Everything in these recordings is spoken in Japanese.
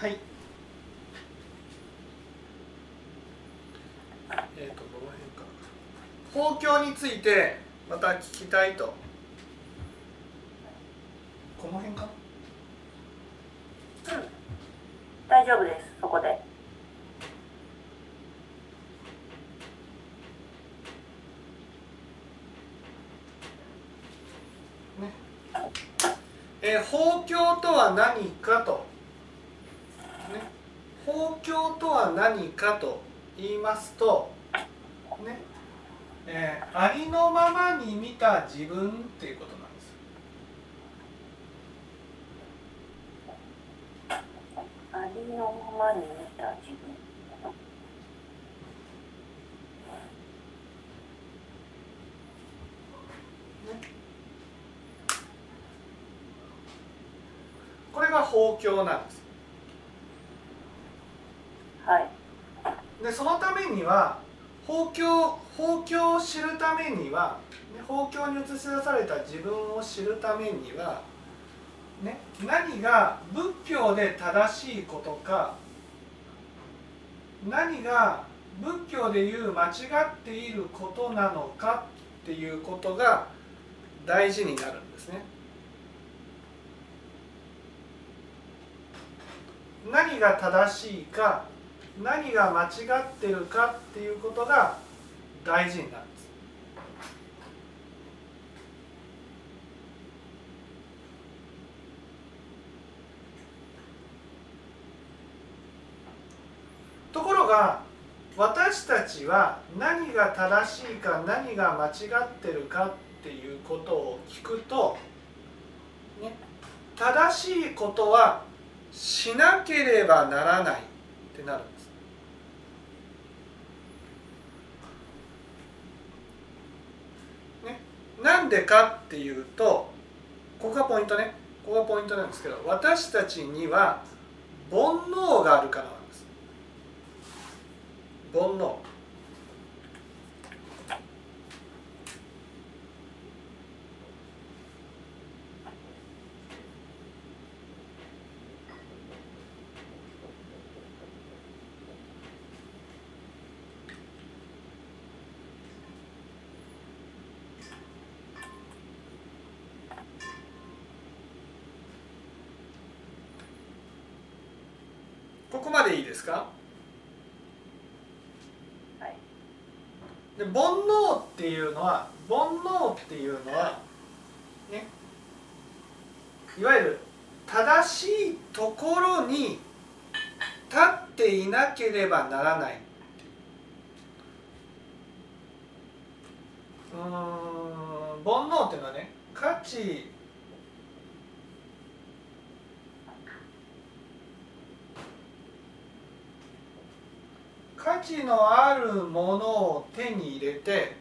はい。えっ、ー、とどの辺か。法教についてまた聞きたいと。この辺か？うん。大丈夫ですそこで。ね。えー、法教とは何かと、ね、法教とは何かと言いますと、ねえー、ありのままに見た自分っていうことなんです。ありのままに見た自分これが法教なんです。はい。でそのためには法教法教を知るためには、ね、法教に映し出された自分を知るためには、ね、何が仏教で正しいことか何が仏教でいう間違っていることなのかっていうことが大事になるんですね。何が正しいか何が間違ってるかっていうことが大事になるんです。ところが私たちは何が正しいか何が間違ってるかっていうことを聞くと、ね、正しいことはしなければならないってなるんです。ね、なんでかっていうとここがポイントね。ここがポイントなんですけど私たちには煩悩があるからなんです。煩悩ここまですか？はい。で煩悩っていうのは煩悩っていうのはねいわゆる正しいところに立っていなければならない。うん煩悩っていうのはね価値価値のあるものを手に入れて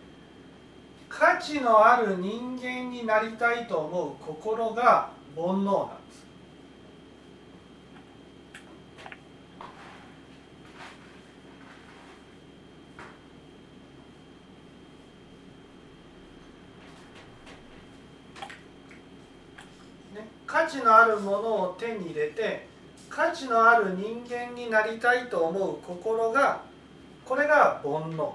価値のある人間になりたいと思う心が煩悩なんです。ね、価値のあるものを手に入れて価値のある人間になりたいと思う心がこれが煩悩。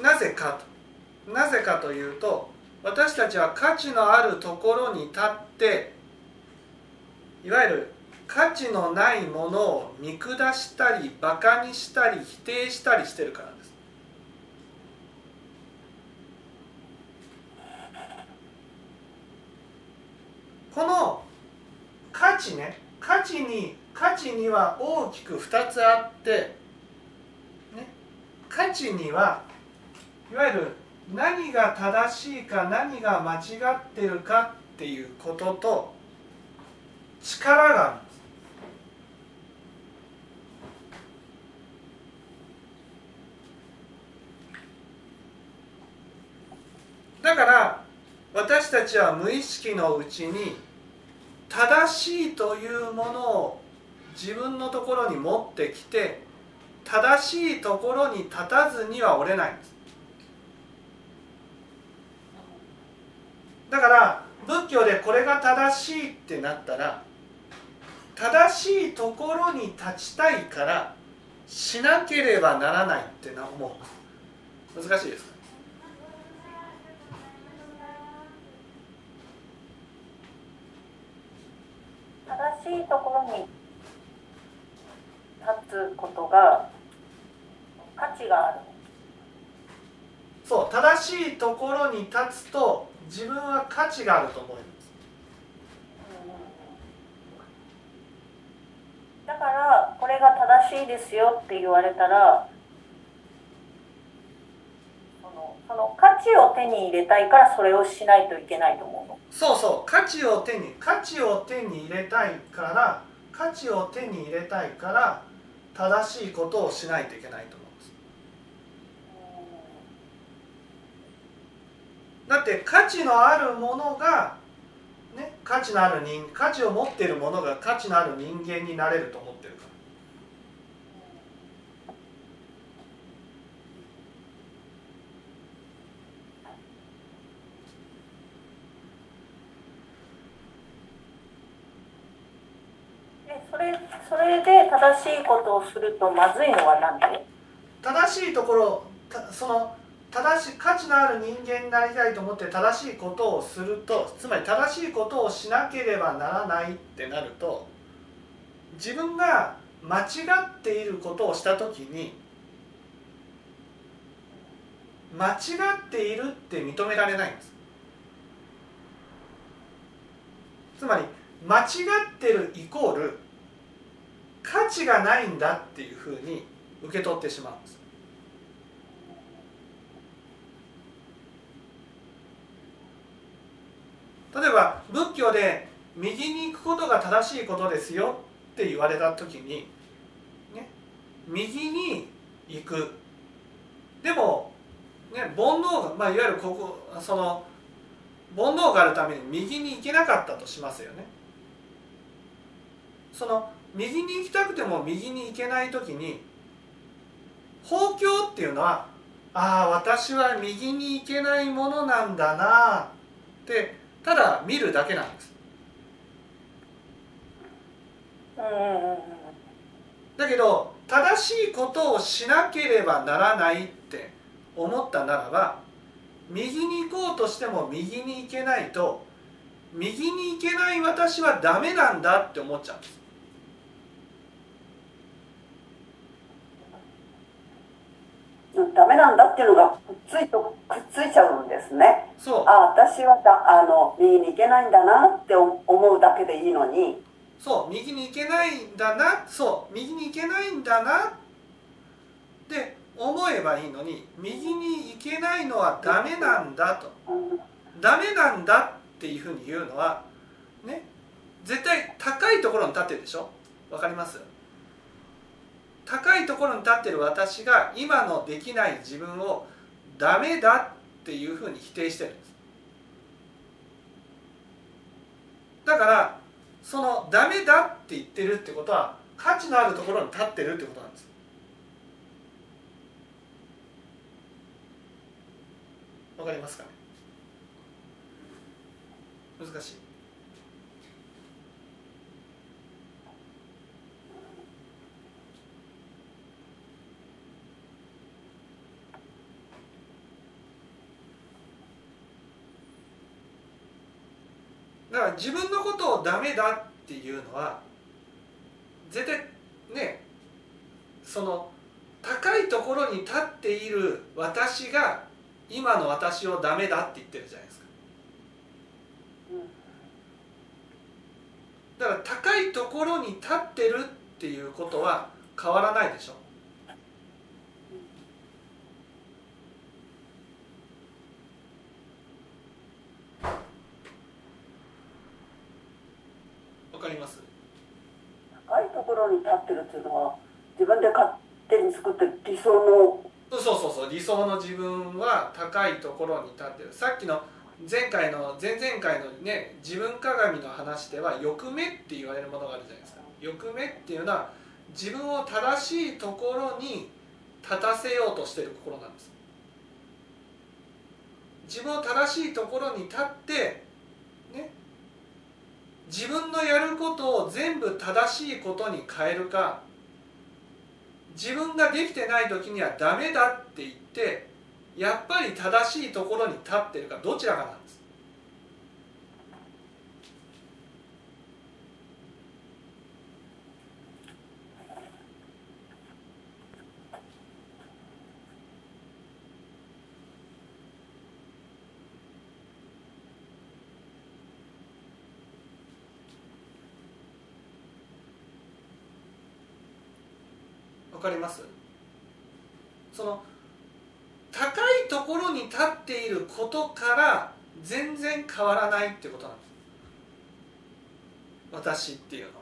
なぜかと。なぜかというと私たちは価値のあるところに立っていわゆる価値のないものを見下したりバカにしたり否定したりしてるからですこの価値ね価値に価値には大きく2つあって、ね、価値にはいわゆる何が正しいか何が間違ってるかっていうことと力があるんです。だから私たちは無意識のうちに正しいというものを自分のところに持ってきて正しいところに立たずには折れないんです。だから仏教でこれが正しいってなったら正しいところに立ちたいからしなければならないってな思う。難しいですか？正しいところに立つことが価値がある。そう正しいところに立つと自分は価値があると思います。だからこれが正しいですよって言われたらそのその価値を手に入れたいからそれをしないといけないと思うの。そうそう価値を手に価値を手に入れたいから価値を手に入れたいから正しいことをしないといけないと思うんです。だって価値のあるものが、ね、価値のある人価値を持っているものが価値のある人間になれると思ってるからでそれそれで正しいことをするとまずいのは何？で正しいところその正しい価値のある人間になりたいと思って正しいことをするとつまり正しいことをしなければならないってなると自分が間違っていることをした時に間違っているって認められないんです。つまり間違ってるイコール価値がないんだっていうふうに受け取ってしまうんです例えば仏教で右に行くことが正しいことですよって言われた時に、ね、右に行くでも、ね、煩悩が、まあ、いわゆるここその煩悩があるために右に行けなかったとしますよね。その右に行きたくても右に行けない時に法教っていうのはああ私は右に行けないものなんだなってただ見るだけなんです。だけど正しいことをしなければならないって思ったならば右に行こうとしても右に行けないと右に行けない私はダメなんだって思っちゃうんですうんダメなんだっていうのがくっついとくっついちゃうんですね。そう。あ私はだあの右に行けないんだなって思うだけでいいのに。そう右に行けないんだなそう右に行けないんだな。って思えばいいのに右に行けないのはダメなんだと。うんダメなんだっていうふうに言うのはね絶対高いところに立ってるでしょ？わかります？高いところに立ってる私が今のできない自分をダメだっていうふうに否定してるんです。だからそのダメだって言ってるってことは価値のあるところに立ってるってことなんです。わかりますかね？難しい。だから自分のことをダメだっていうのは絶対ねその高いところに立っている私が今の私をダメだって言ってるじゃないですか。だから高いところに立ってるっていうことは変わらないでしょわかります高いところに立ってるっていうのは自分で勝手に作ってる理想のそうそうそう理想の自分は高いところに立ってる。さっきの前回の前々回のね自分鏡の話では欲目って言われるものがあるじゃないですか。欲目っていうのは自分を正しいところに立たせようとしている心なんです。自分を正しいところに立ってね自分のやることを全部正しいことに変えるか。自分ができてない時にはダメだって言ってやっぱり正しいところに立ってるかどちらかな。んわかります？その高いところに立っていることから全然変わらないってことなんです。私っていうのは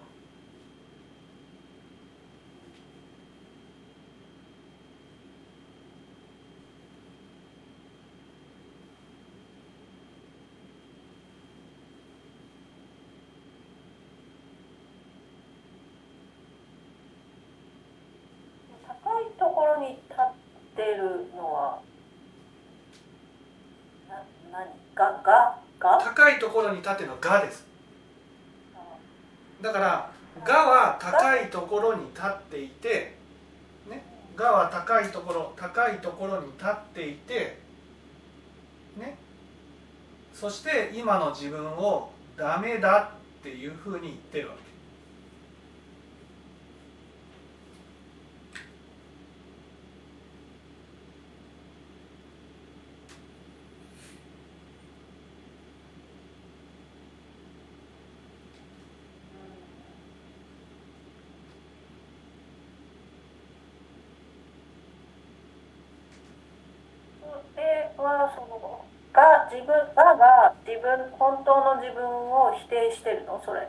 高いところに立ってるのはな何ががが高いところに立っているのは「が」です。だから「が」は高いところに立っていて「ね、が」は高いところ高いところに立っていてねそして今の自分をダメだっていうふうに言ってるわけれはそのが自分がが自分本当の自分を否定してるの？それ。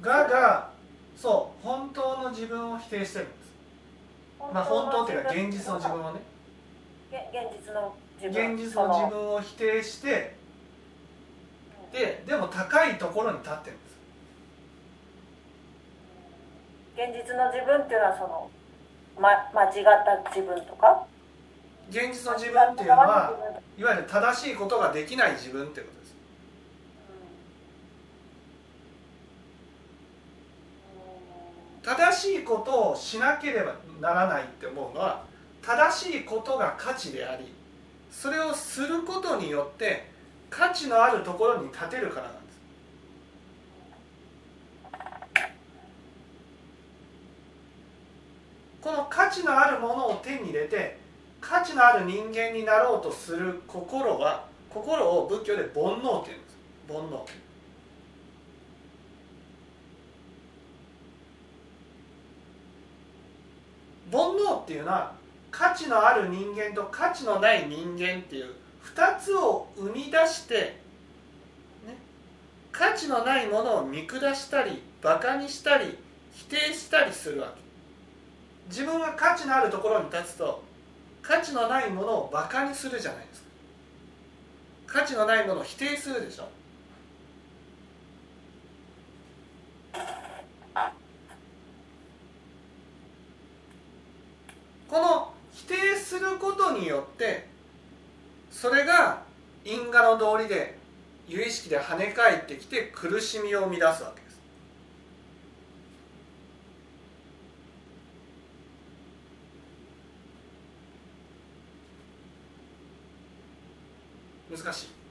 ががそう本当の自分を否定してるんです。まあ本当っていうか現実の自分をね。げ現実の自分。現実の自分を否定してででも高いところに立ってるんです。現実の自分っていうのはその、ま、間違った自分とか？現実の自分っていうのはいわゆる正しいことができない自分ってことです。正しいことをしなければならないって思うのは正しいことが価値でありそれをすることによって価値のあるところに立てるからなんです。この価値のあるものを手に入れて価値のある人間になろうとする心は心を仏教で煩悩っていうんです。煩悩。煩悩っていうのは価値のある人間と価値のない人間っていう2つを生み出して、ね、価値のないものを見下したりバカにしたり否定したりするわけ。自分が価値のあるところに立つと価値のないものをバカにするじゃないですか。価値のないものを否定するでしょ。この否定することによってそれが因果の道理で有意識で跳ね返ってきて苦しみを生み出すわけ。難しい。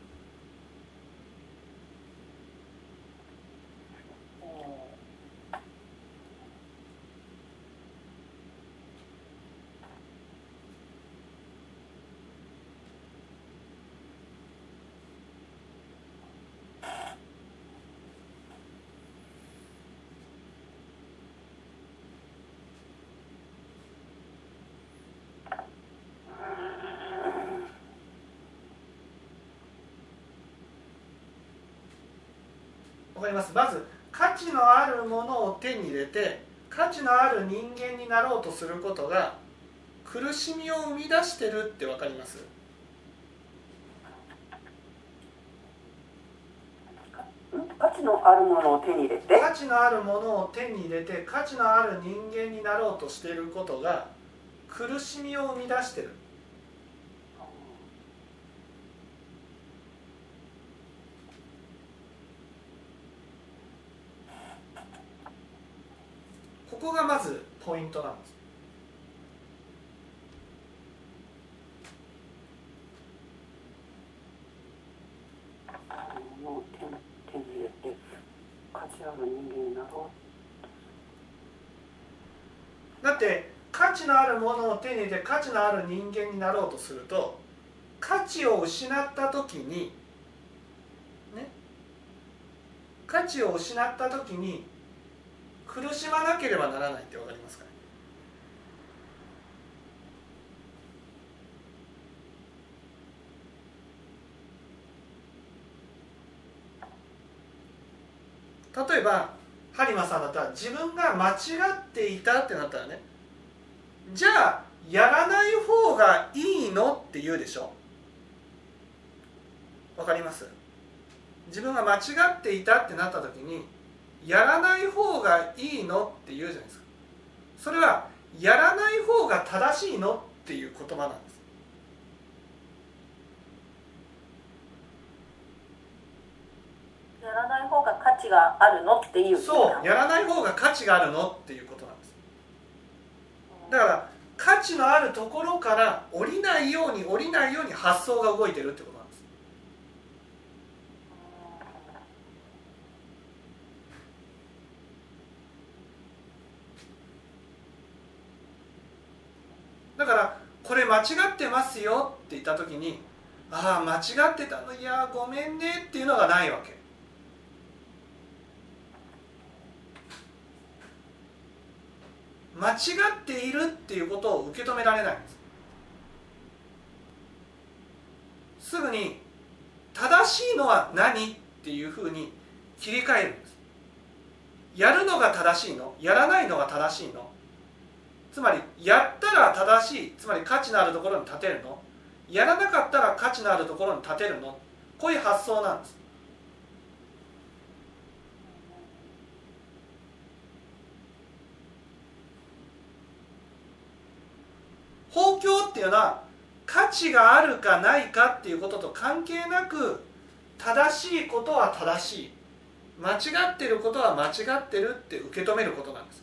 かります。まず価値のあるものを手に入れて価値のある人間になろうとすることが苦しみを生み出してるってわかります？価値のあるものを手に入れて？価値のあるものを手に入れて価値のある人間になろうとしていることが苦しみを生み出してるこがまずポイントなんです。だって価値のあるものを手に入れて価値のある人間になろうとすると価値を失った時にね価値を失った時に苦しまなければならないって分かりますかね？例えば播磨さんだったら自分が間違っていたってなったらねじゃあやらない方がいいのって言うでしょ？わかります？自分が間違っていたってなった時にやらない方がいいのって言うじゃないですか。それはやらない方が正しいのっていう言葉なんです。やらない方が価値があるのっていうそうやらない方が価値があるのっていうことなんです。だから価値のあるところから降りないように降りないように発想が動いてるってことなんですだからこれ間違ってますよって言った時にああ間違ってたの？いやごめんねっていうのがないわけ。間違っているっていうことを受け止められないんです。すぐに正しいのは何？っていうふうに切り替えるんです。やるのが正しいの？やらないのが正しいの？つまりやったら正しいつまり価値のあるところに立てるの？やらなかったら価値のあるところに立てるの？こういう発想なんです。法教っていうのは価値があるかないかっていうことと関係なく正しいことは正しい。間違ってることは間違ってるって受け止めることなんです。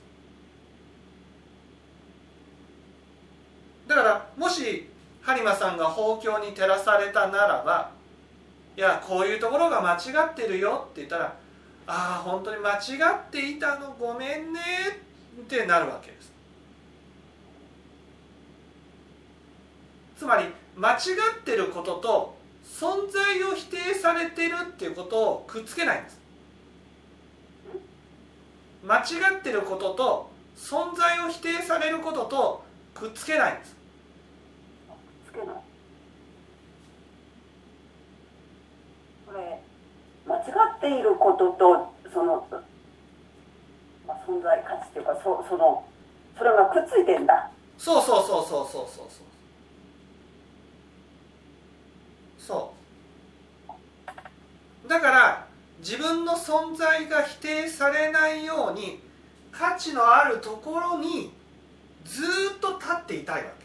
だからもし播磨さんが法教に照らされたならばいやこういうところが間違ってるよって言ったらああ本当に間違っていたのごめんねってなるわけです。つまり間違ってることと存在を否定されてるっていうことをくっつけないんです。間違ってることと存在を否定されることとくっつけないんです。間違っていることとその、まあ、存在価値というかそそのそれがくっついてんだ。そうそうそうそうそうそうそうだから自分の存在が否定されないように価値のあるところにずっと立っていたいわけ。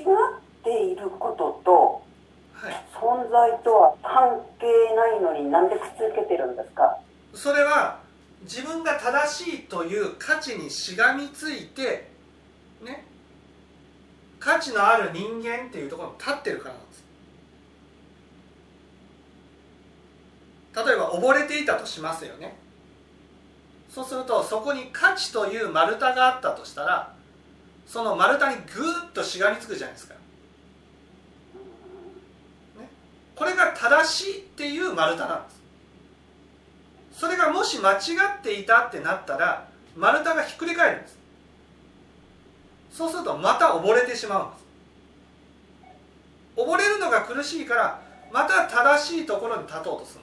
っていることとはい。存在とは関係ないのになんでくっつけてるんですか？それは自分が正しいという価値にしがみついてね。価値のある人間っていうところに立ってるからなんです。例えば溺れていたとしますよね。そうするとそこに価値という丸太があったとしたらその丸太にぐーっとしがみつくじゃないですか、ね、これが正しいっていう丸太なんです。それがもし間違っていたってなったら丸太がひっくり返るんです。そうするとまた溺れてしまうんです。溺れるのが苦しいからまた正しいところに立とうとする。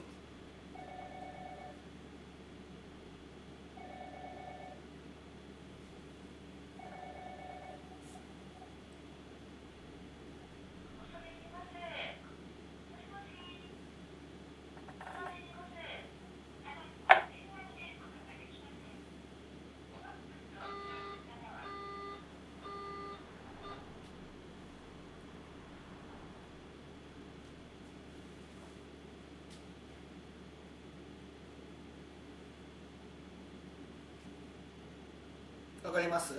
わかります？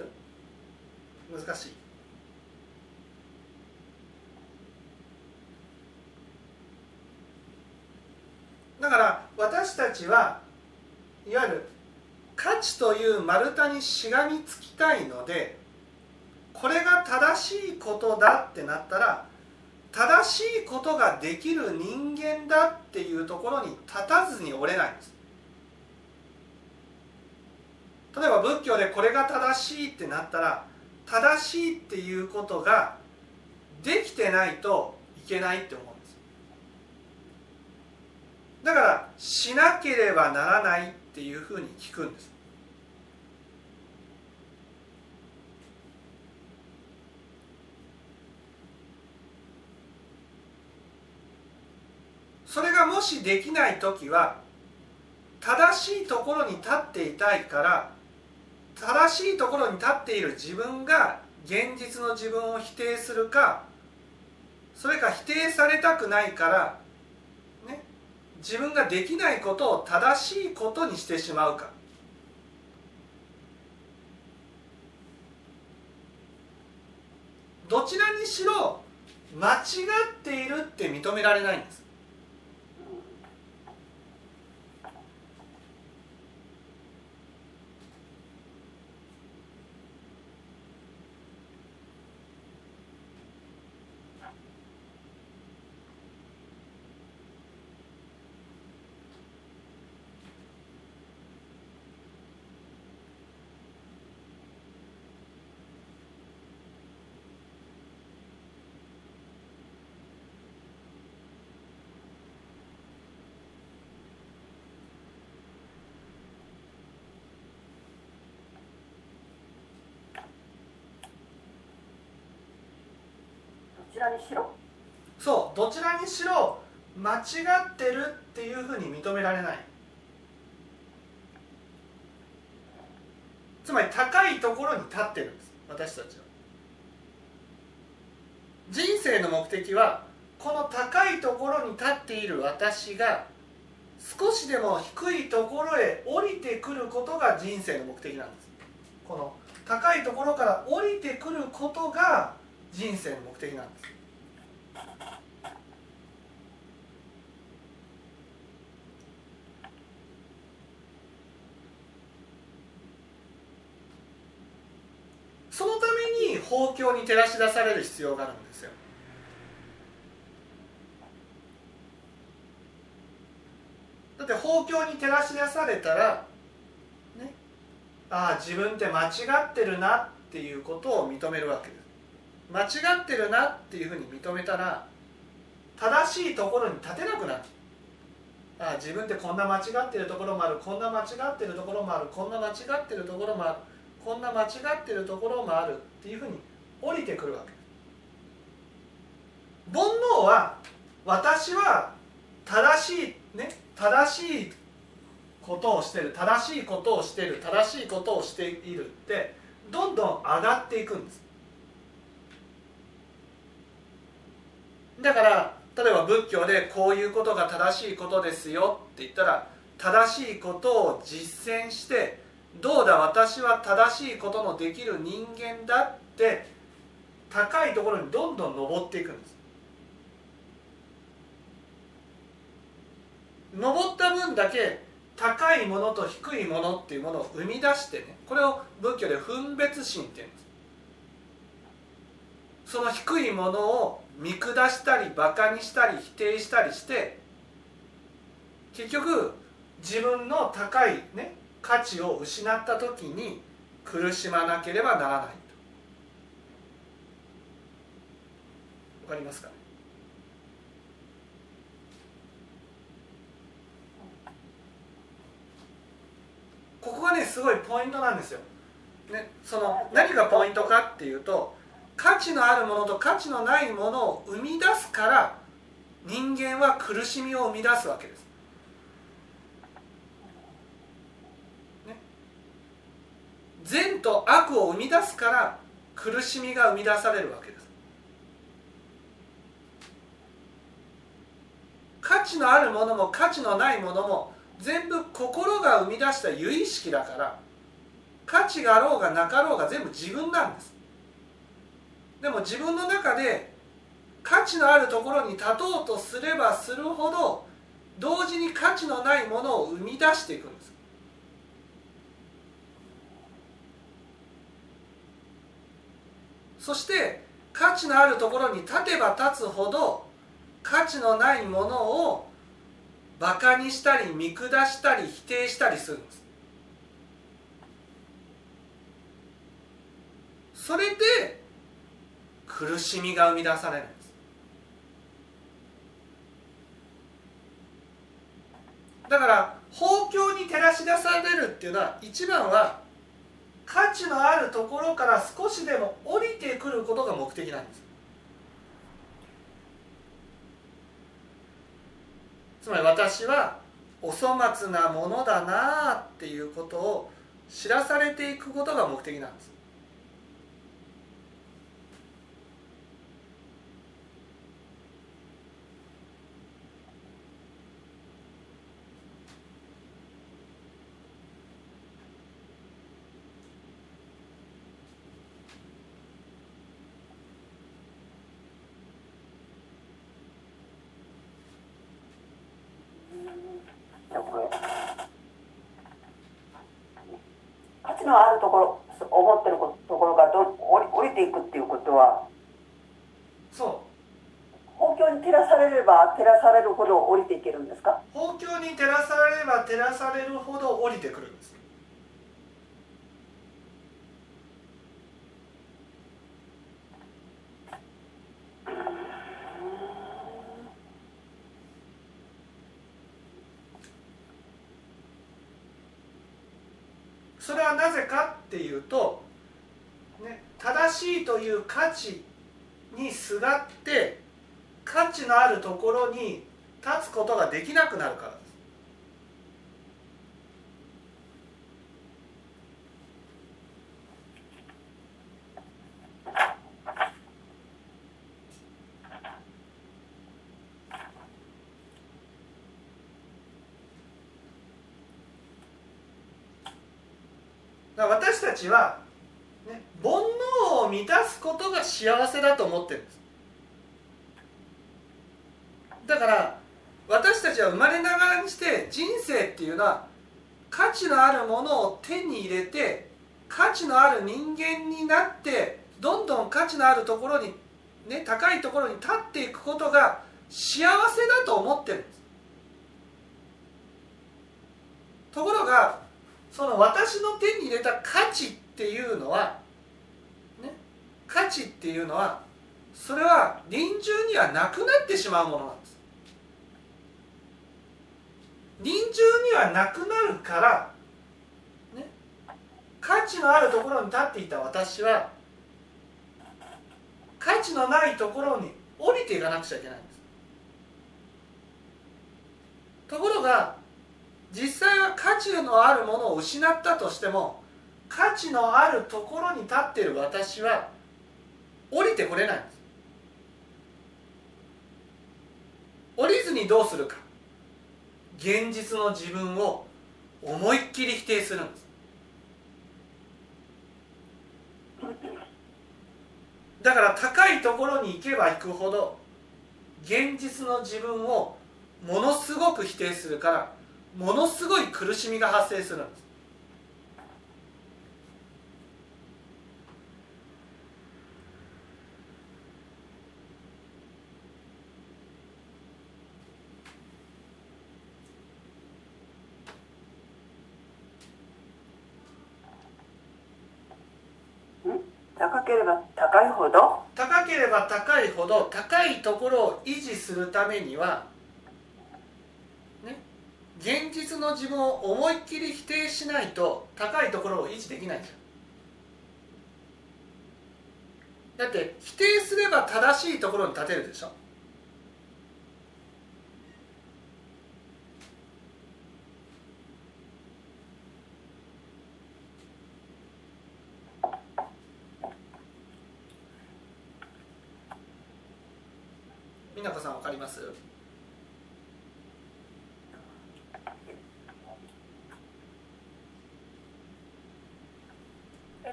難しい。だから私たちはいわゆる価値という丸太にしがみつきたいのでこれが正しいことだってなったら正しいことができる人間だっていうところに立たずに折れないんです。例えば仏教でこれが正しいってなったら正しいっていうことができてないといけないって思うんです。だからしなければならないっていうふうに聞くんです。それがもしできない時は正しいところに立っていたいから正しいところに立っている自分が現実の自分を否定するかそれか否定されたくないから、ね、自分ができないことを正しいことにしてしまうか。どちらにしろ間違っているって認められないんです。らにしろ？そうどちらにしろ間違ってるっていうふうに認められない。つまり高いところに立ってるんです私たちは。人生の目的はこの高いところに立っている私が少しでも低いところへ降りてくることが人生の目的なんです。この高いところから降りてくることが人生の目的なんです。そのために法教に照らし出される必要があるんですよ。だって法教に照らし出されたらねああ自分って間違ってるなっていうことを認めるわけです。間違ってるなっていうふうに認めたら正しいところに立てなくなる。あ自分ってこんな間違ってるところもあるこんな間違ってるところもあるこんな間違ってるところもあるこんな間違ってるところもあるっていうふうに降りてくるわけ。煩悩は私は正しいね正しいことをしてる正しいことをしてる正しいことをしているってどんどん上がっていくんです。だから例えば仏教でこういうことが正しいことですよって言ったら正しいことを実践してどうだ私は正しいことのできる人間だって高いところにどんどん登っていくんです。登った分だけ高いものと低いものっていうものを生み出してねこれを仏教で分別心っていうんです。その低いものを見下したりバカにしたり否定したりして結局自分の高いね価値を失った時に苦しまなければならないと。わかりますかね？ここがねすごいポイントなんですよ、ね、その何がポイントかっていうと価値のあるものと価値のないものを生み出すから人間は苦しみを生み出すわけです。ね、善と悪を生み出すから苦しみが生み出されるわけです。価値のあるものも価値のないものも全部心が生み出した由意識だから価値があろうがなかろうが全部自分なんですでも自分の中で価値のあるところに立とうとすればするほど同時に価値のないものを生み出していくんです。そして価値のあるところに立てば立つほど価値のないものをバカにしたり見下したり否定したりするんです。それで苦しみが生み出される。んですだから法教に照らし出されるっていうのは一番は価値のあるところから少しでも降りてくることが目的なんです。つまり私はお粗末なものだなあっていうことを知らされていくことが目的なんですじゃあこれ価値のあるところ思ってるところからど降り降りていくっていうことはそ法教に照らされれば照らされるほど降りていけるんですか？う法教に照らされれば照らされるほど降りてくるんですそれはなぜかっていうと、ね、正しいという価値にすがって価値のあるところに立つことができなくなるからです。私たちは、ね、煩悩を満たすことが幸せだと思ってるんです。だから私たちは生まれながらにして人生っていうのは価値のあるものを手に入れて価値のある人間になってどんどん価値のあるところに、ね、高いところに立っていくことが幸せだと思ってるんです。ところがその私の手に入れた価値っていうのは、ね、価値っていうのはそれは臨終にはなくなってしまうものなんです。臨終にはなくなるから、ね、価値のあるところに立っていた私は価値のないところに降りていかなくちゃいけないんです。ところが実際は価値のあるものを失ったとしても価値のあるところに立っている私は降りてこれないんです。降りずにどうするか。現実の自分を思いっきり否定するんです。だから高いところに行けば行くほど現実の自分をものすごく否定するからものすごい苦しみが発生するんです。高ければ高いほど？高ければ高いほど高いところを維持するためにはね現実の自分を思いっきり否定しないと高いところを維持できないんですよだって否定すれば正しいところに立てるでしょ美奈子さんわかります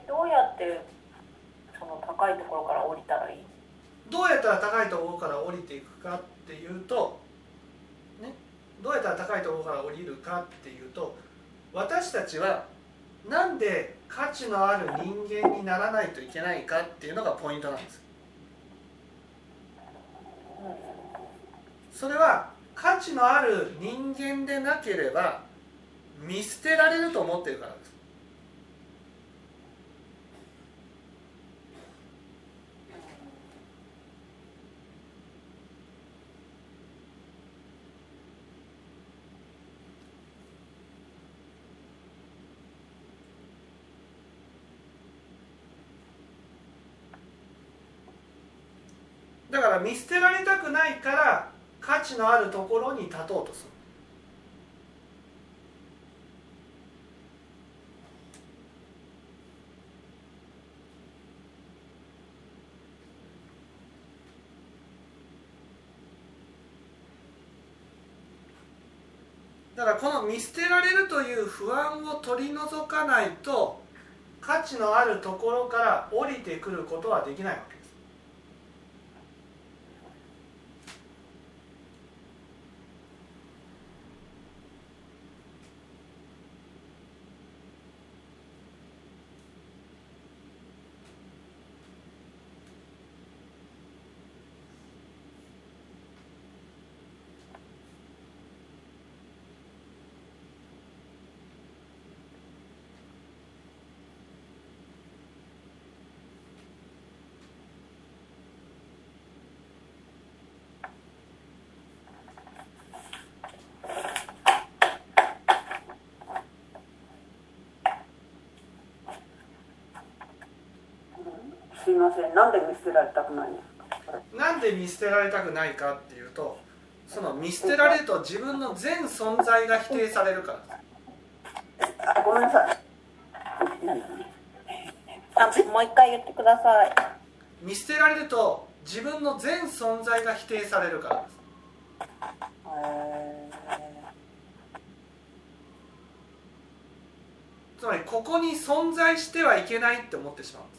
どうやってその高いところから降りたらいい。どうやったら高いところから降りていくかっていうと、ね、どうやったら高いところから降りるかっていうと私たちはなんで価値のある人間にならないといけないかっていうのがポイントなんです。それは価値のある人間でなければ見捨てられると思ってるからです。だから見捨てられたくないから価値のあるところに立とうとする。だからこの見捨てられるという不安を取り除かないと価値のあるところから降りてくることはできないわけですすいません。なんで見捨てられたくないんですか？なんで見捨てられたくないかっていうとその見捨てられると自分の全存在が否定されるから。あごめんなさい。あもう一回言ってください。見捨てられると自分の全存在が否定されるから。ですへつまりここに存在してはいけないって思ってしまうんです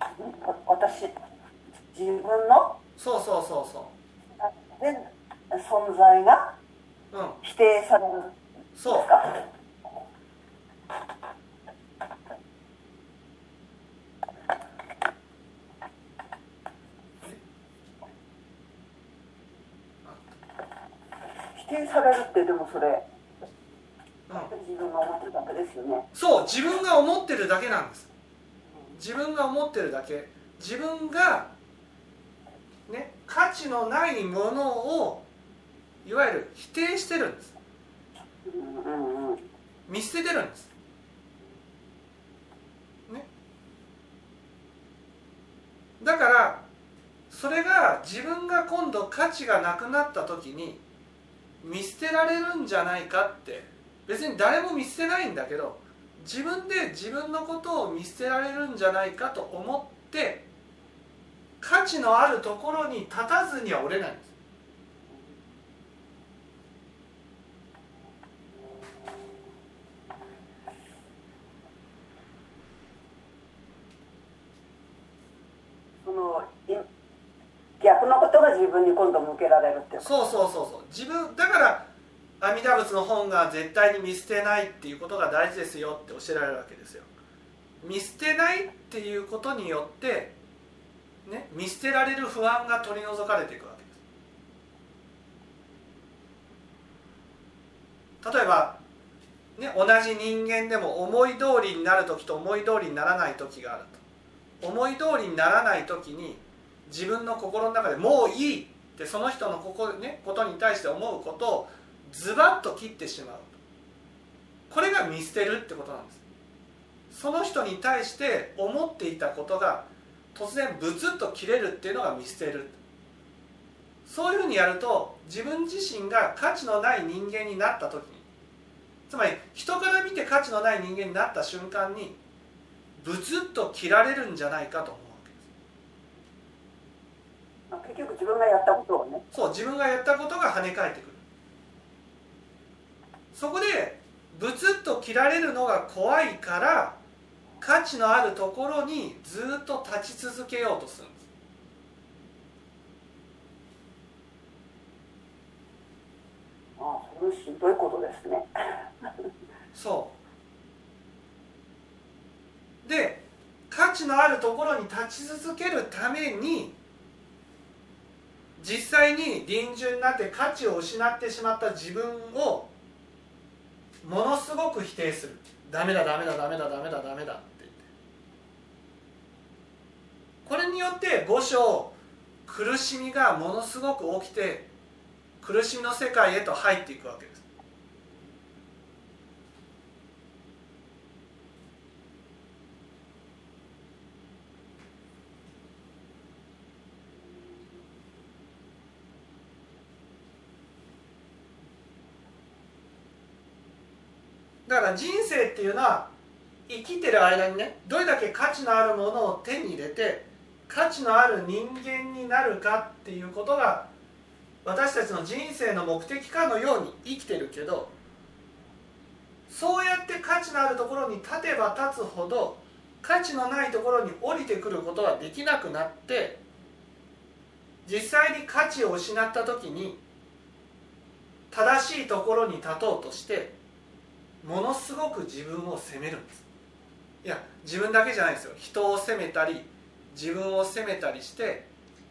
ー私自分のそうそうそうそ全存在がううん否定されるんでそう。すか否定されるってでもそれうん。自分が思ってるだけですよね。そう自分が思ってるだけなんです。自分が思ってるだけ。自分がね価値のないものをいわゆる否定してるんです見捨ててるんです。ね。だからそれが自分が今度価値がなくなった時に見捨てられるんじゃないかって別に誰も見捨てないんだけど自分で自分のことを見捨てられるんじゃないかと思って価値のあるところに立たずには折れないんですそのい逆のことが自分に今度向けられるってそうそうそうそう。自分だから阿弥陀仏の本が絶対に見捨てないっていうことが大事ですよって教えられるわけですよ。見捨てないっていうことによってね見捨てられる不安が取り除かれていくわけです。例えばね同じ人間でも思い通りになる時と思い通りにならない時があると。思い通りにならない時に自分の心の中でもういいってその人のここ、ね、ことに対して思うことをズバッと切ってしまう。これが見捨てるってことなんです。その人に対して思っていたことが突然ブツッと切れるっていうのが見捨てるそういうふうにやると自分自身が価値のない人間になった時につまり人から見て価値のない人間になった瞬間にブツッと切られるんじゃないかと思う。わけです分がやったことをね。そう自分がやったことが跳ね返ってくる。そこでブツッと切られるのが怖いから価値のあるところにずっと立ち続けようとするんです。ああそれひどいことですね。そう。で価値のあるところに立ち続けるために実際に臨終になって価値を失ってしまった自分をものすごく否定する。ダメだダメだダメだダメだダメだって言って。これによって五章苦しみがものすごく起きて苦しみの世界へと入っていくわけです。だから人生っていうのは生きてる間にねどれだけ価値のあるものを手に入れて価値のある人間になるかっていうことが私たちの人生の目的かのように生きてるけどそうやって価値のあるところに立てば立つほど価値のないところに降りてくることができなくなって実際に価値を失った時に正しいところに立とうとしてものすごく自分を責めるんです。いや自分だけじゃないですよ。人を責めたり自分を責めたりして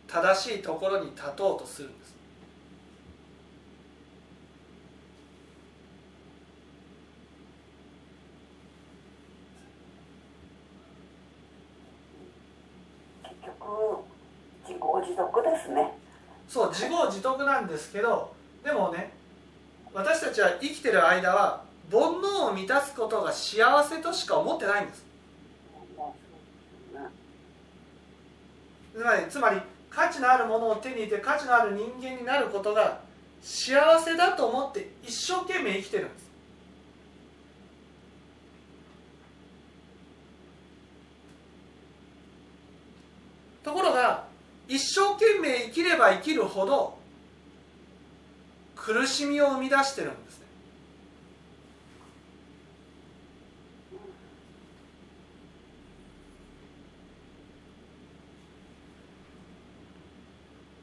正しいところに立とうとするんです。結局自業自得ですね。そう自業自得なんですけどでもね私たちは生きてる間は煩悩を満たすことが幸せとしか思ってないんです。つまりつまり価値のあるものを手に入れて価値のある人間になることが幸せだと思って一生懸命生きてるんです。ところが一生懸命生きれば生きるほど苦しみを生み出してるんですね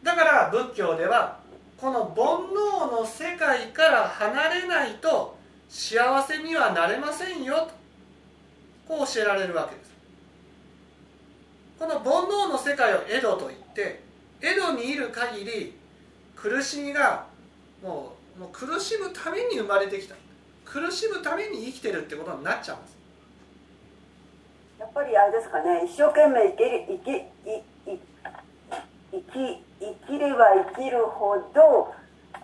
だから仏教ではこの煩悩の世界から離れないと幸せにはなれませんよとこう教えられるわけです。この煩悩の世界を江戸と言って江戸にいる限り苦しみがもうもう苦しむために生まれてきた。苦しむために生きてるってことになっちゃうんです。やっぱりあれですかね一生懸命生きる生きいい生き生きれば生きるほど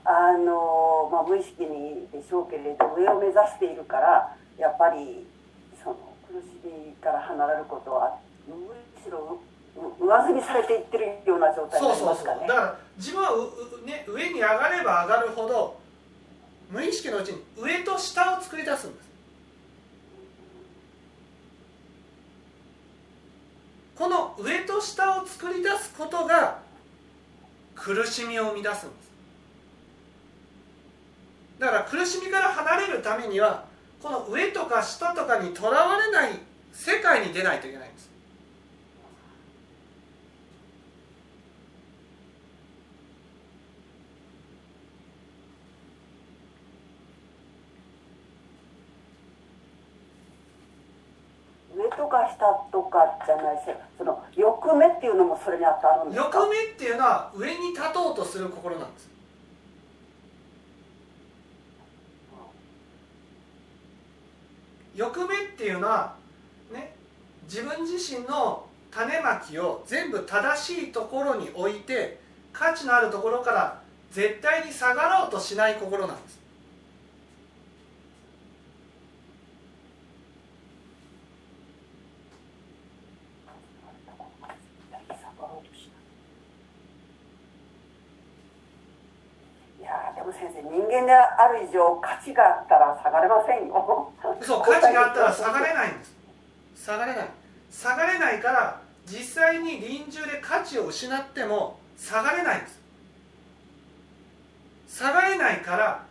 あの、まあ、無意識にでしょうけれど上を目指しているからやっぱりその苦しみから離れることはむしろ上積みされていってるような状態にそうそうそう。なりますかねだから自分はう、ね、上に上がれば上がるほど無意識のうちに上と下を作り出すんです。この上と下を作り出すことが苦しみを生み出すんです。だから苦しみから離れるためにはこの上とか下とかにとらわれない世界に出ないといけないんです。上とか下とかじゃないしその欲目っていうのもそれに当たるんですか？欲目っていうのは上に立とうとする心なんです。欲目っていうのはね自分自身の種まきを全部正しいところに置いて価値のあるところから絶対に下がろうとしない心なんですいやーでも先生人間である以上価値があったら下がれませんよ。そう価値があったら下がれないんです。下がれない。下がれないから実際に臨終で価値を失っても下がれないんです。下がれないから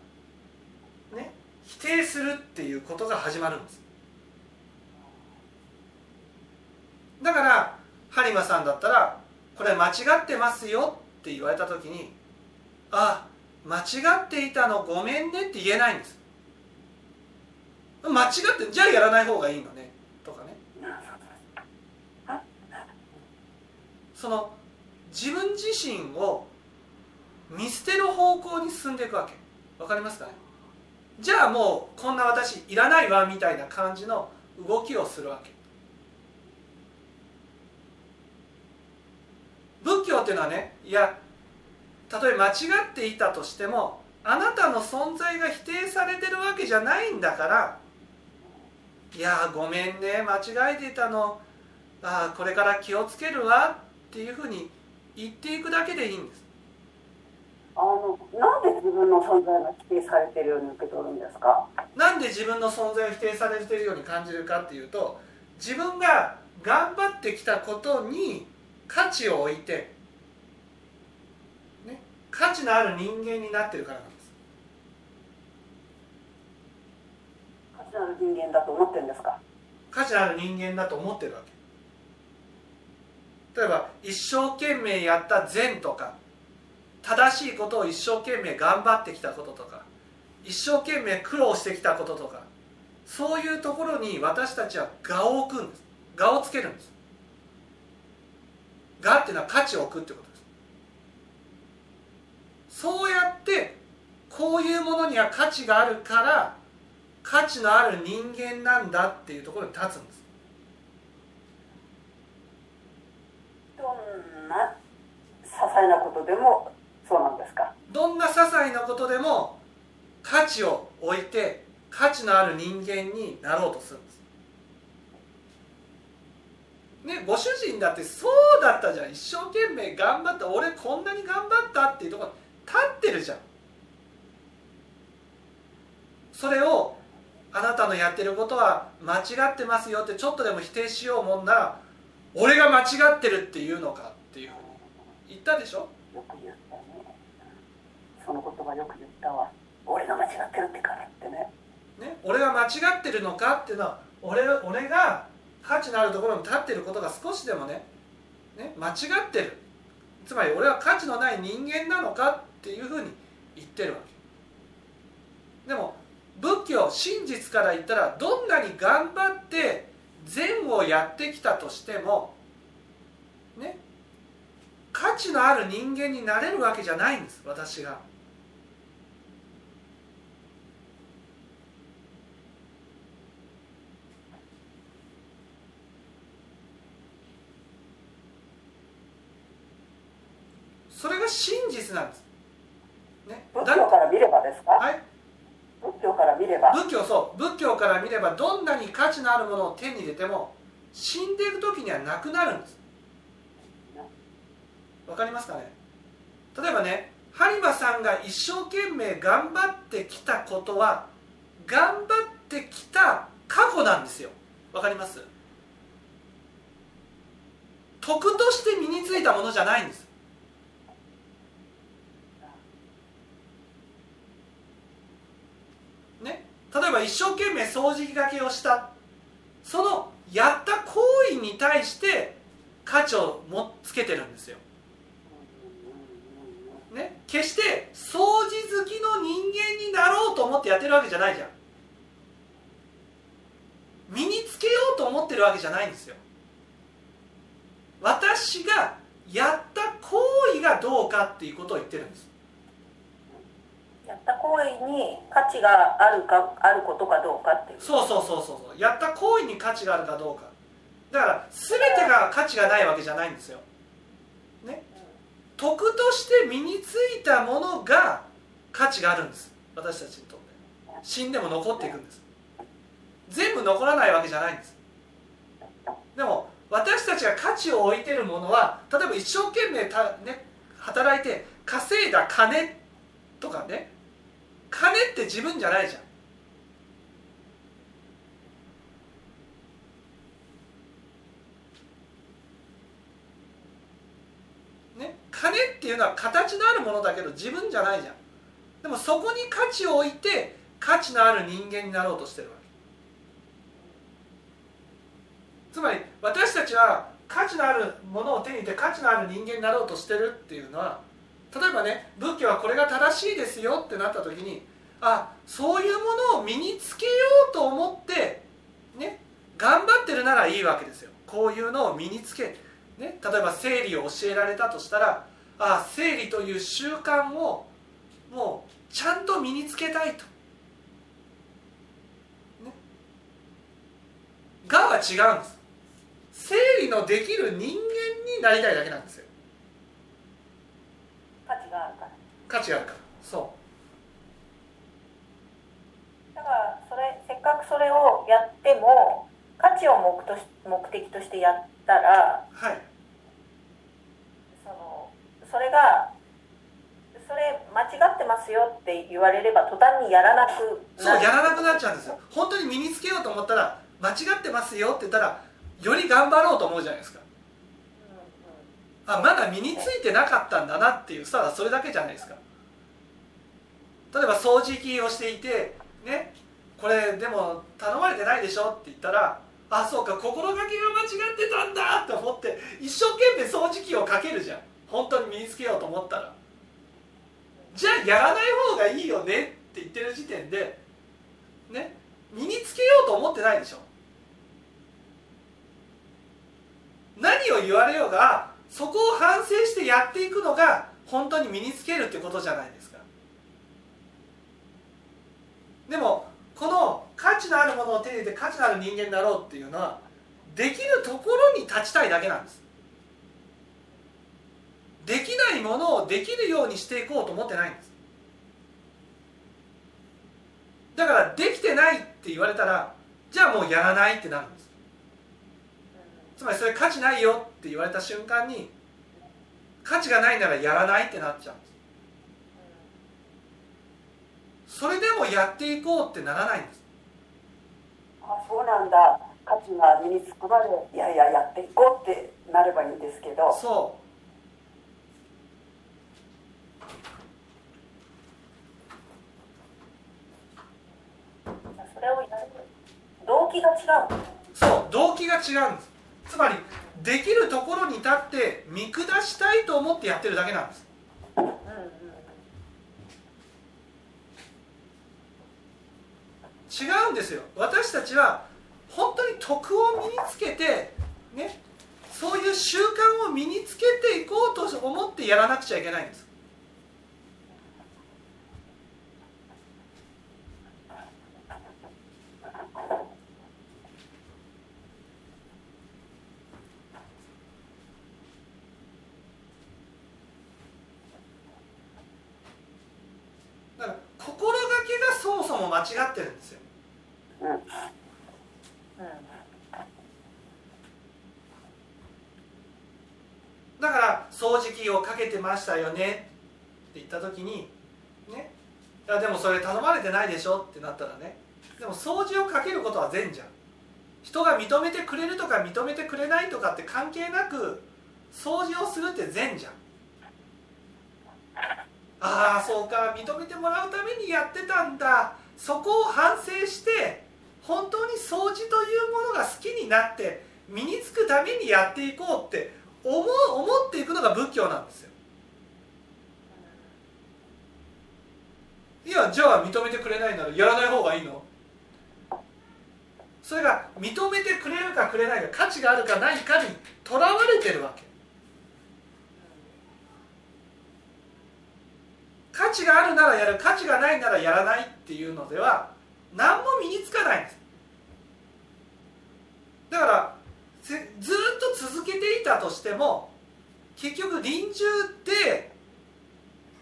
ね否定するっていうことが始まるんです。だから播磨さんだったらこれ間違ってますよって言われた時にあ間違っていたのごめんねって言えないんです。間違ってじゃあやらない方がいいのね。とかね。その自分自身を見捨てる方向に進んでいくわけ。わかりますかね？じゃあもうこんな私いらないわみたいな感じの動きをするわけ。仏教っていうのはねいやたとえ間違っていたとしてもあなたの存在が否定されてるわけじゃないんだからいやごめんね間違えていたの。あこれから気をつけるわっていうふうに言っていくだけでいいんです。あのなんで自分の存在が否定されてるように受け取るんですか？なんで自分の存在を否定されているように感じるかっていうと自分が頑張ってきたことに価値を置いて、ね、価値のある人間になってるからなんです。価値のある人間だと思ってるんですか？価値のある人間だと思ってるわけ。例えば一生懸命やった善とか正しいことを一生懸命頑張ってきたこととか一生懸命苦労してきたこととかそういうところに私たちは我を置くんです。我をつけるんです。我っていうのは価値を置くってことそうやってこういうものには価値があるから価値のある人間なんだっていうところに立つんです。どんな些細なことでもそうなんですか？どんな些細なことでも価値を置いて価値のある人間になろうとするんです。ねご主人だってそうだったじゃん。一生懸命頑張った。俺こんなに頑張ったっていうところ立ってるじゃん。それをあなたのやってることは間違ってますよってちょっとでも否定しようもんなら俺が間違ってるっていうのかっていうふうに言ったでしょ？よく言ったねその言葉よく言ったわ。俺が間違ってるってからってね。ね、俺が間違ってるのかっていうのは俺俺が価値のあるところに立ってることが少しでもね。ね？間違ってる。つまり俺は価値のない人間なのかっていうふうに言ってるわけでも仏教真実から言ったらどんなに頑張って善をやってきたとしてもね価値のある人間になれるわけじゃないんです私が。それが真実なんです。ね、仏教から見ればですか、はい、仏教から見れば。仏教そう。仏教から見ればどんなに価値のあるものを手に入れても死んでいく時にはなくなるんです。わかりますかね？例えばね播磨さんが一生懸命頑張ってきたことは頑張ってきた過去なんですよ。わかります？徳として身についたものじゃないんですね、例えば一生懸命掃除機がけをした。そのやった行為に対して価値をもつけてるんですよ、ね、決して掃除好きの人間になろうと思ってやってるわけじゃないじゃん。身につけようと思ってるわけじゃないんですよ。私がやった行為がどうかっていうことを言ってるんです。やった行為に価値があるかあることかどうかっていう。そうそうそうそうそう。やった行為に価値があるかどうか。だから全てが価値がないわけじゃないんですよ。ね？徳として身についたものが価値があるんです。私たちにとって。死んでも残っていくんです。全部残らないわけじゃないんです。でも私たちが価値を置いてるものは例えば一生懸命た、ね、働いて稼いだ金とかね。金って自分じゃないじゃん。金っていうのは形のあるものだけど自分じゃないじゃん。でもそこに価値を置いて価値のある人間になろうとしてるわけ。つまり私たちは価値のあるものを手に入れて価値のある人間になろうとしてるっていうのは例えばね仏教はこれが正しいですよってなった時にあそういうものを身につけようと思ってね頑張ってるならいいわけですよ。こういうのを身につけ、ね、例えば生理を教えられたとしたらあ生理という習慣をもうちゃんと身につけたいと。ね、がは違うんです。生理のできる人間になりたいだけなんですよ。価値があるから。価値があるから。そだからそれせっかくそれをやっても価値を目とし目的としてやったらうはい。そのそれがそれ間違ってますよって言われれば途端にやらなくそうやらなくなっちゃうんですよ。本当に身につけようと思ったら間違ってますよって言ったらより頑張ろうと思うじゃないですかあまだ身についてなかったんだなっていうさそれだけじゃないですか。例えば掃除機をしていてねこれでも頼まれてないでしょって言ったらあそうか心がけが間違ってたんだって思って一生懸命掃除機をかけるじゃん。本当に身につけようと思ったら。じゃあやらない方がいいよねって言ってる時点でね身につけようと思ってないでしょ。何を言われようがそこを反省してやっていくのが本当に身につけるってことじゃないですか。でもこの価値のあるものを手に入れて価値のある人間になろうっていうのはできるところに立ちたいだけなんです。できないものをできるようにしていこうと思ってないんです。だからできてないって言われたらじゃあもうやらないってなるんです。つまりそれ価値ないよって言われた瞬間に価値がないならやらないってなっちゃうんです。それでもやっていこうってならないんです。あそうなんだ。価値が身につくまでいやいややっていこうってなればいいんですけど。そそれをやる動機が違ううそう動機が違うんですつまりできるところに立って見下したいと思ってやってるだけなんです。違うんですよ。私たちは本当に徳を身につけてねそういう習慣を身につけていこうと思ってやらなくちゃいけないんですだから心がけがそ間違ってるんですよ。うんうんだから掃除機をかけてましたよねって言った時にね。いやでもそれ頼まれてないでしょってなったらね。でも掃除をかけることは善じゃん。人が認めてくれるとか認めてくれないとかって関係なく掃除をするって善じゃん。ああそうか。認めてもらうためにやってたんだ。そこを反省して本当に掃除というものが好きになって身につくためにやっていこうって思う思っていくのが仏教なんですよ。いやじゃあ認めてくれないならやらない方がいいの？それが認めてくれるかくれないか価値があるかないかにとらわれてるわけ。価値があるならやる価値がないならやらないっていうのでは何も身につかないんです。だからずっと続けていたとしても結局臨終で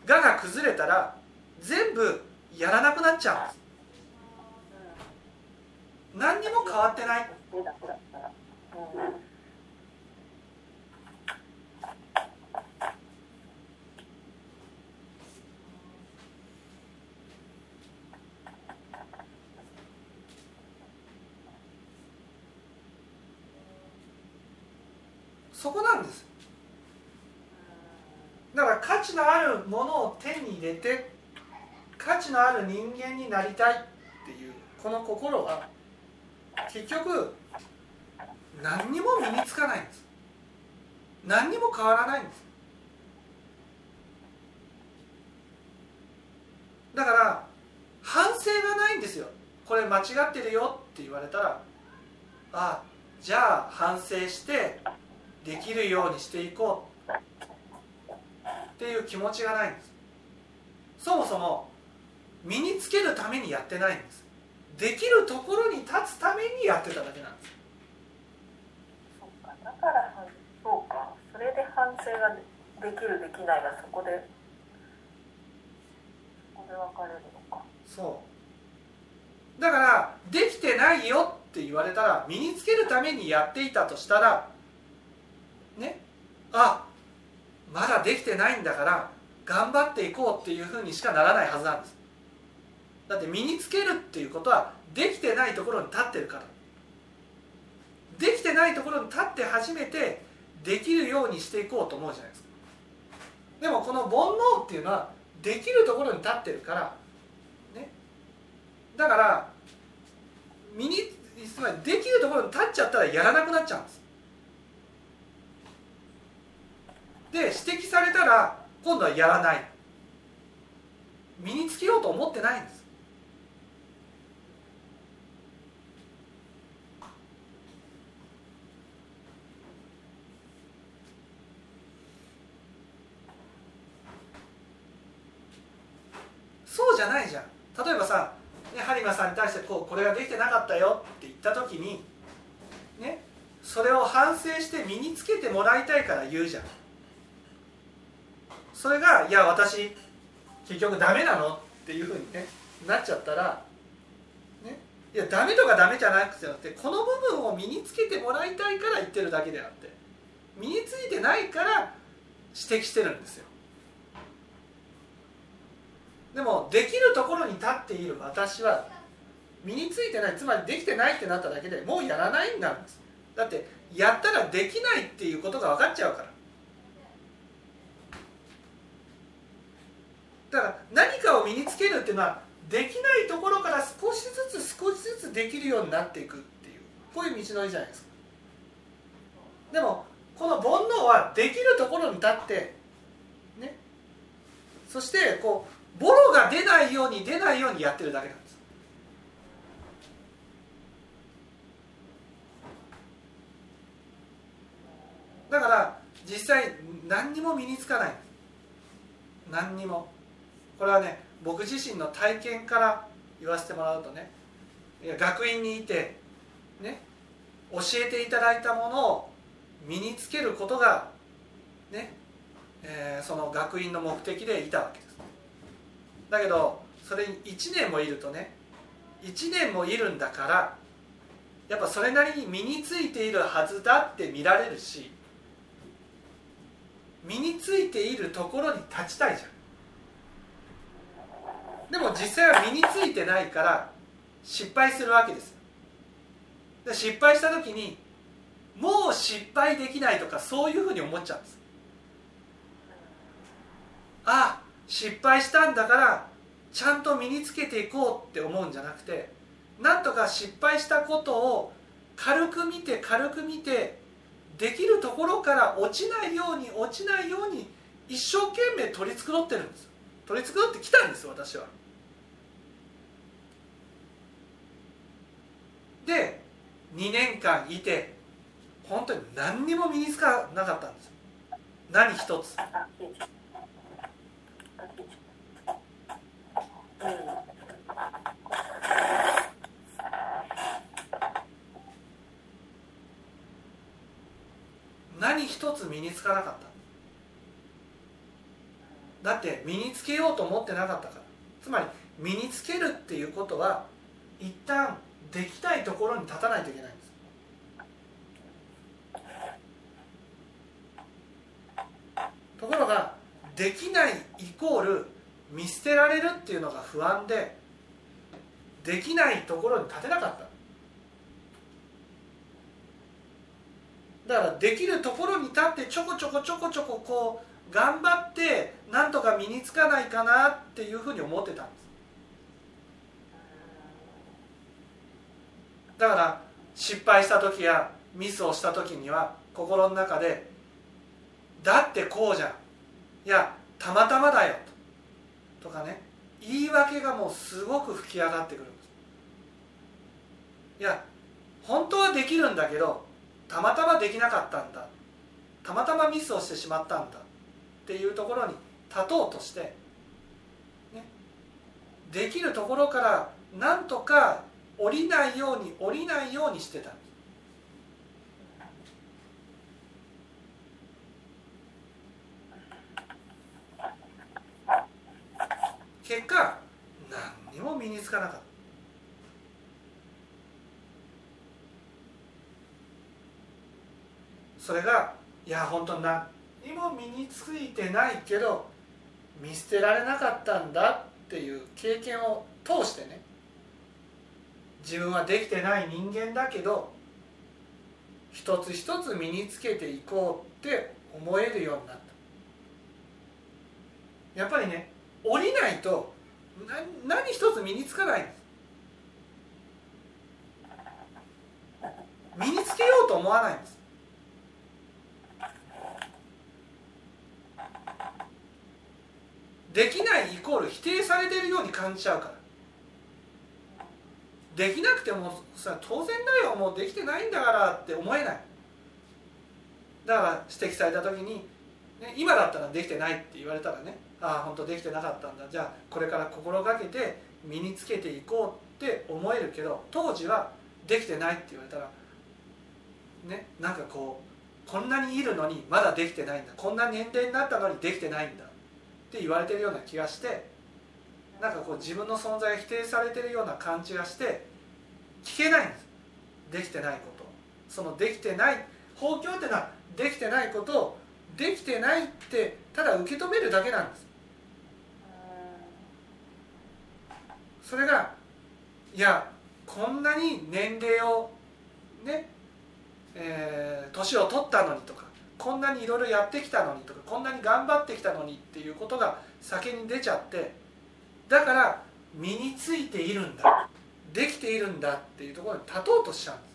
我が崩れたら全部やらなくなっちゃうんです。何にも変わってないでだけだったらうんそこなんです。だから価値のあるものを手に入れて価値のある人間になりたいっていうこの心は結局何にも身につかないんです。何にも変わらないんです。だから反省がないんですよ。これ間違ってるよって言われたらあじゃあ反省してできるようにしていこうっていう気持ちがないんです。そもそも身につけるためにやってないんです。できるところに立つためにやってただけなんです。そうか。だからそうかそれで反省ができるできないがそこでそこで分かれるのか。そう。だからできてないよって言われたら身につけるためにやっていたとしたらね。あまだできてないんだから頑張っていこうっていうふうにしかならないはずなんです。だって身につけるっていうことはできてないところに立ってるから。できてないところに立って初めてできるようにしていこうと思うじゃないですか。でもこの煩悩っていうのはできるところに立ってるから。ね。だから身につまりできるところに立っちゃったらやらなくなっちゃうんです。で指摘されたら今度はやらない。身につけようと思ってないんです。そうじゃないじゃん。例えばさ、ね、播磨さんに対してこうこれができてなかったよって言った時にねそれを反省して身につけてもらいたいから言うじゃん。それがいや私結局ダメなのっていうふうにねなっちゃったらねいやダメとかダメじゃなくてこの部分を身につけてもらいたいから言ってるだけであって身についてないから指摘してるんですよ。でもできるところに立っている。私は身についてない。つまりできてないってなっただけでもうやらないんなんですだってやったらできないっていうことが分かっちゃうから。だから何かを身につけるっていうのはできないところから少しずつ少しずつできるようになっていくっていう。こういう道のりじゃないですか。でもこの煩悩はできるところに立ってね。そしてこうボロが出ないように出ないようにやってるだけなんです。だから実際何にも身につかない。何にも。これはね僕自身の体験から言わせてもらうとねいや学院にいてね教えていただいたものを身につけることがね、えー、その学院の目的でいたわけです。だけどそれに1年もいるとね1年もいるんだからやっぱそれなりに身についているはずだって見られるし身についているところに立ちたいじゃん。でも実際は身についてないから失敗するわけですで失敗した時にもう失敗できないとかそういうふうに思っちゃうんです。あ失敗したんだからちゃんと身につけていこうって思うんじゃなくてなんとか失敗したことを軽く見て軽く見てできるところから落ちないように落ちないように一生懸命取り繕ってるんです。取り繕ってきたんです私は。で2年間いて本当に何にも身につかなかったんです。何一つ。何一つ身につかなかった。だって身につけようと思ってなかったから。つまり身につけるっていうことは一旦できたいところに立たないといけないんです。ところができないイコール見捨てられるっていうのが不安でできないところに立てなかった。だからできるところに立ってちょこちょこちょこちょここう頑張ってなんとか身につかないかなっていうふうに思ってた。だから失敗した時やミスをした時には心の中で「だってこうじゃ」いや「たまたまだよ」とかね。言い訳がもうすごく吹き上がってくるんです。いや本当はできるんだけどたまたまできなかったんだ。たまたまミスをしてしまったんだ。っていうところに立とうとして、ね、できるところからなんとか降りないように降りないようにしてた。結果何にも身につかなかった。それがいや本当何にも身についてないけど見捨てられなかったんだっていう経験を通してね。自分はできてない人間だけど一つ一つ身につけていこうって思えるようになった。やっぱりね降りないと何一つ身につかないんです。身につけようと思わないんです。できないイコール否定されてるように感じちゃうから。できなくてもさ当然だよもうできてないんだからって思えない。だから指摘された時に、ね、今だったらできてないって言われたらねああ本当できてなかったんだ。じゃあこれから心がけて身につけていこうって思えるけど当時はできてないって言われたらねなんかこうこんなにいるのにまだできてないんだ。こんな年齢になったのにできてないんだって言われてるような気がしてなんかこう自分の存在が否定されてるような感じがして聞けないんです。できてないことそのできてない法教っていうのはできてないことをできてないってただ受け止めるだけなんです。それがいやこんなに年齢をねえー、年を取ったのにとかこんなにいろいろやってきたのにとかこんなに頑張ってきたのにっていうことが先に出ちゃってだから身についているんだ。できているんだっていうところに立とうとしちゃうんです。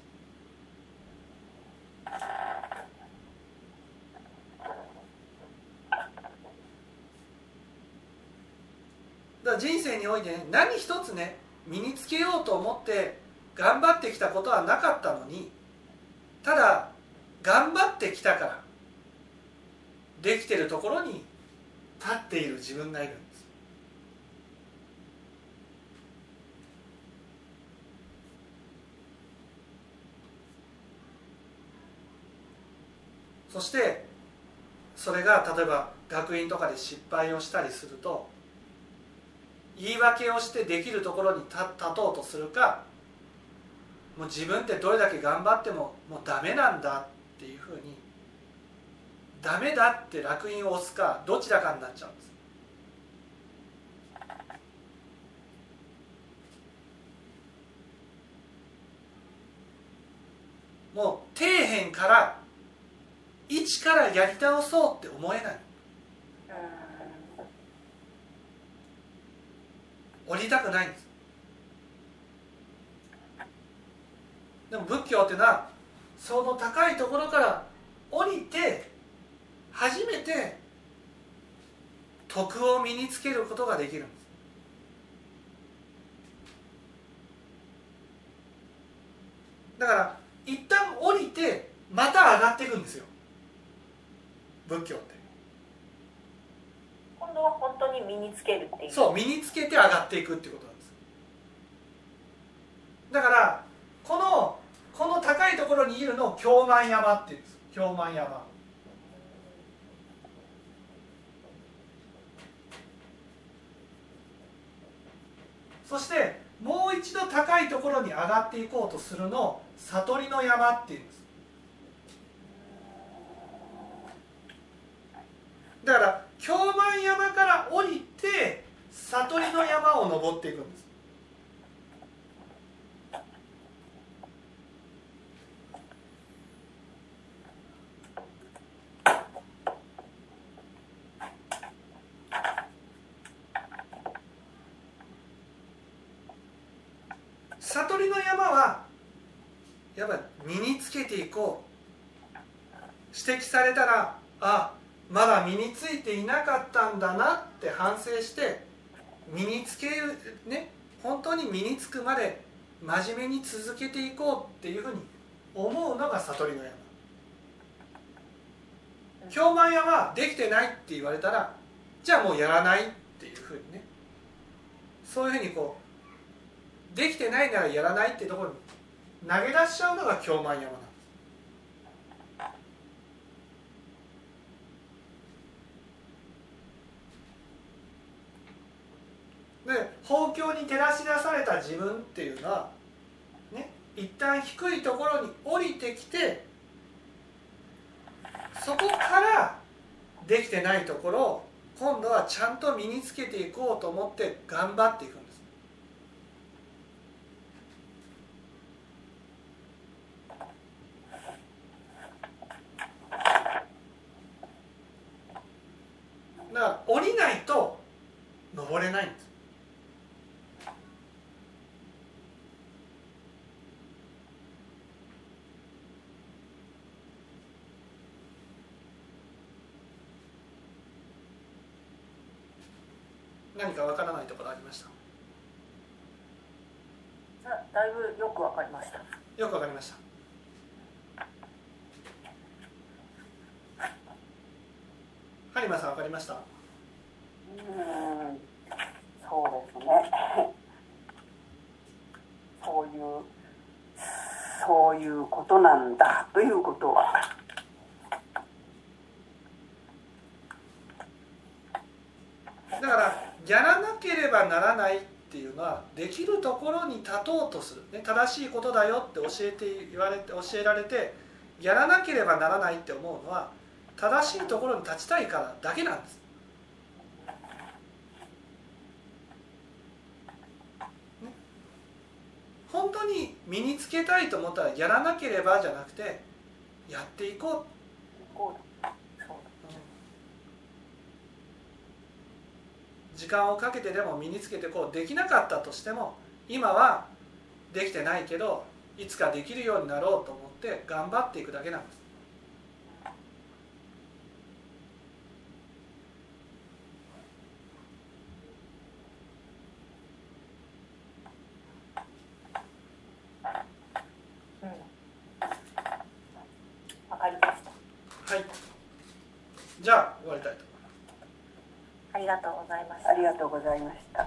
だから人生において、ね、何一つね身につけようと思って頑張ってきたことはなかったのにただ頑張ってきたからできてるところに立っている自分がいる。そしてそれが例えば学院とかで失敗をしたりすると言い訳をしてできるところに立とうとするかもう自分ってどれだけ頑張ってももうダメなんだっていうふうにダメだって烙印を押すかどちらかになっちゃうんです。もう底辺から一からやり倒そうって思えない。降りたくないんです。でも仏教っていうのはその高いところから降りて初めて徳を身につけることができるんです。だから一旦降りてまた上がっていくんですよ。仏教って。今度は本当に身につけるっていう。そう身につけて上がっていくっていうことなんです。だからこのこの高いところにいるのを京満山っていうんです。京満山。そしてもう一度高いところに上がっていこうとするのを悟りの山っていうんですだから京満山から降りて悟りの山を登っていくんです。悟りの山はやっぱ身につけていこう。指摘されたらあまだ身についていなかったんだなって反省して身につけるね本当に身につくまで真面目に続けていこうっていうふうに思うのが悟りの山。京満屋はできてないって言われたらじゃあもうやらないっていうふうにね。そういうふうにこうできてないならやらないってところに投げ出しちゃうのが京満山ですで法教に照らし出された自分っていうのはね一旦低いところに降りてきてそこからできてないところを今度はちゃんと身につけていこうと思って頑張っていくんです。だから降りないと登れないんです。何かわからないところありました？だだいぶよくわかりました。よくわかりました。播磨さんわかりました？うんそうですね。そういうそういうことなんだということはだからやらなければならないっていうのはできるところに立とうとする、ね、正しいことだよって教えて言われて教えられてやらなければならないって思うのは正しいところに立ちたいからだけなんです。ね。本当に身につけたいと思ったらやらなければじゃなくてやっていこう。こう。間をかけてでも身につけてこうできなかったとしても今はできてないけどいつかできるようになろうと思って頑張っていくだけなんですうんわかりましたはいじゃあ終わりたいとありがとうございました。